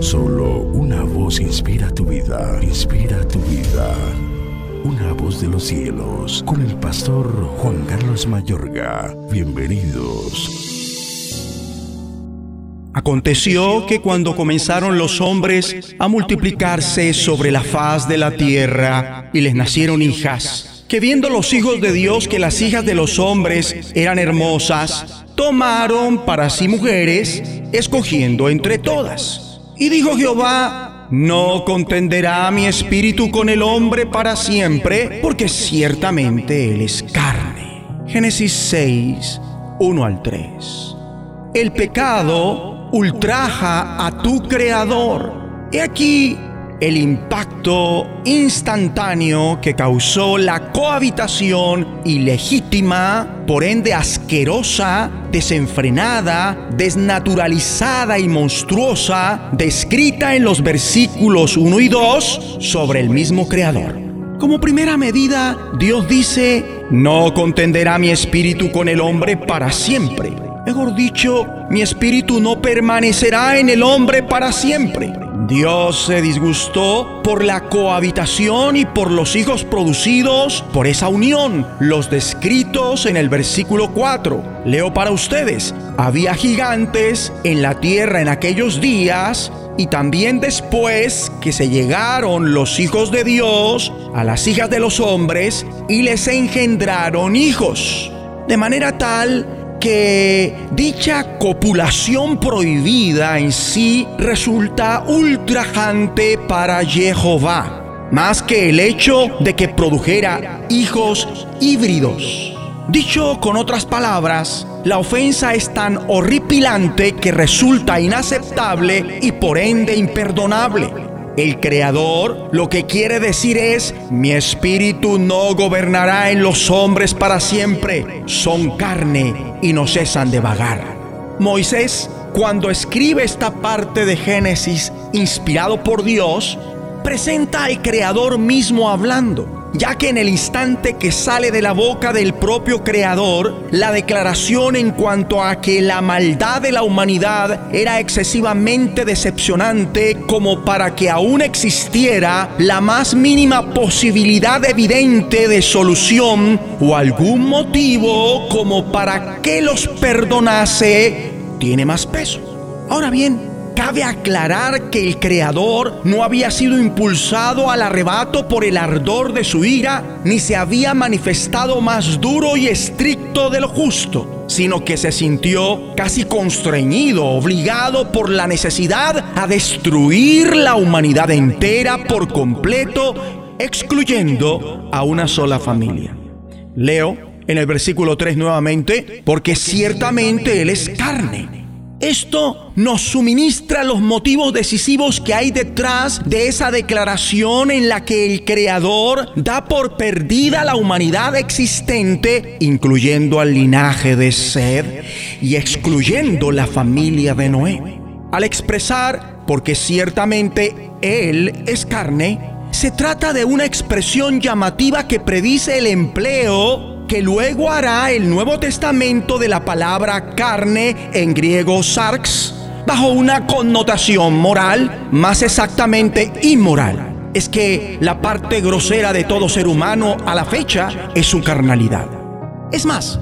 Solo una voz inspira tu vida, inspira tu vida. Una voz de los cielos, con el pastor Juan Carlos Mayorga. Bienvenidos. Aconteció que cuando comenzaron los hombres a multiplicarse sobre la faz de la tierra y les nacieron hijas, que viendo los hijos de Dios que las hijas de los hombres eran hermosas, tomaron para sí mujeres, escogiendo entre todas. Y dijo Jehová, no contenderá mi espíritu con el hombre para siempre, porque ciertamente él es carne. Génesis 6, 1 al 3. El pecado ultraja a tu creador. He aquí el impacto instantáneo que causó la cohabitación ilegítima, por ende asquerosa, desenfrenada, desnaturalizada y monstruosa, descrita en los versículos 1 y 2 sobre el mismo Creador. Como primera medida, Dios dice, no contenderá mi espíritu con el hombre para siempre. Mejor dicho, mi espíritu no permanecerá en el hombre para siempre. Dios se disgustó por la cohabitación y por los hijos producidos por esa unión, los descritos en el versículo 4. Leo para ustedes, había gigantes en la tierra en aquellos días y también después que se llegaron los hijos de Dios a las hijas de los hombres y les engendraron hijos. De manera tal que dicha copulación prohibida en sí resulta ultrajante para Jehová, más que el hecho de que produjera hijos híbridos. Dicho con otras palabras, la ofensa es tan horripilante que resulta inaceptable y por ende imperdonable. El Creador lo que quiere decir es, mi espíritu no gobernará en los hombres para siempre, son carne y no cesan de vagar. Moisés, cuando escribe esta parte de Génesis inspirado por Dios, presenta al Creador mismo hablando ya que en el instante que sale de la boca del propio Creador, la declaración en cuanto a que la maldad de la humanidad era excesivamente decepcionante como para que aún existiera la más mínima posibilidad evidente de solución o algún motivo como para que los perdonase, tiene más peso. Ahora bien, Cabe aclarar que el Creador no había sido impulsado al arrebato por el ardor de su ira, ni se había manifestado más duro y estricto de lo justo, sino que se sintió casi constreñido, obligado por la necesidad a destruir la humanidad entera por completo, excluyendo a una sola familia. Leo en el versículo 3 nuevamente, porque ciertamente Él es carne esto nos suministra los motivos decisivos que hay detrás de esa declaración en la que el Creador da por perdida la humanidad existente, incluyendo al linaje de Sed y excluyendo la familia de Noé. Al expresar, porque ciertamente Él es carne, se trata de una expresión llamativa que predice el empleo que luego hará el Nuevo Testamento de la palabra carne en griego sarx bajo una connotación moral, más exactamente inmoral. Es que la parte grosera de todo ser humano a la fecha es su carnalidad. Es más,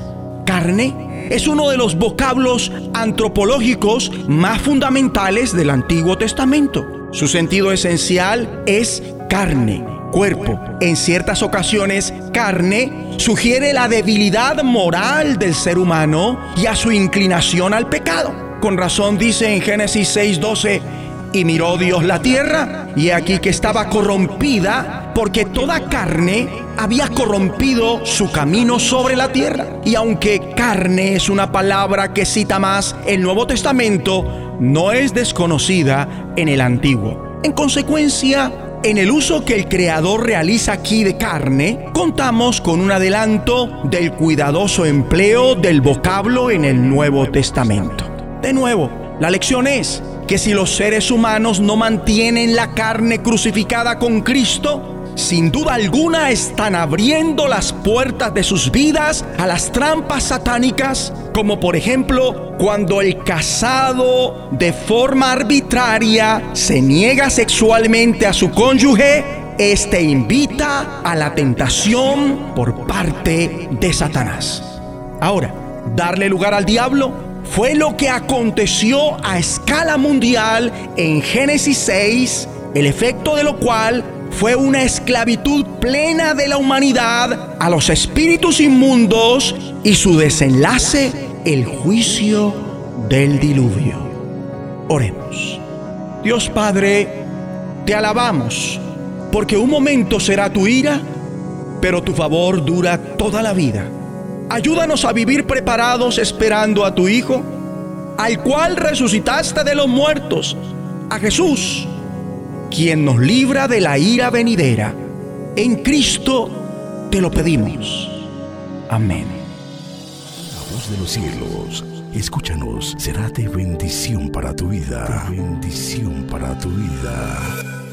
carne es uno de los vocablos antropológicos más fundamentales del Antiguo Testamento. Su sentido esencial es carne cuerpo. En ciertas ocasiones, carne sugiere la debilidad moral del ser humano y a su inclinación al pecado. Con razón dice en Génesis 6:12, y miró Dios la tierra, y aquí que estaba corrompida, porque toda carne había corrompido su camino sobre la tierra. Y aunque carne es una palabra que cita más el Nuevo Testamento, no es desconocida en el Antiguo. En consecuencia, en el uso que el Creador realiza aquí de carne, contamos con un adelanto del cuidadoso empleo del vocablo en el Nuevo Testamento. De nuevo, la lección es que si los seres humanos no mantienen la carne crucificada con Cristo, sin duda alguna están abriendo las puertas de sus vidas a las trampas satánicas, como por ejemplo cuando el casado de forma arbitraria se niega sexualmente a su cónyuge, este invita a la tentación por parte de Satanás. Ahora, darle lugar al diablo fue lo que aconteció a escala mundial en Génesis 6, el efecto de lo cual fue una esclavitud plena de la humanidad a los espíritus inmundos y su desenlace el juicio del diluvio. Oremos. Dios Padre, te alabamos, porque un momento será tu ira, pero tu favor dura toda la vida. Ayúdanos a vivir preparados esperando a tu Hijo, al cual resucitaste de los muertos, a Jesús, quien nos libra de la ira venidera. En Cristo te lo pedimos. Amén. La voz de los cielos, escúchanos, será de bendición para tu vida. bendición para tu vida.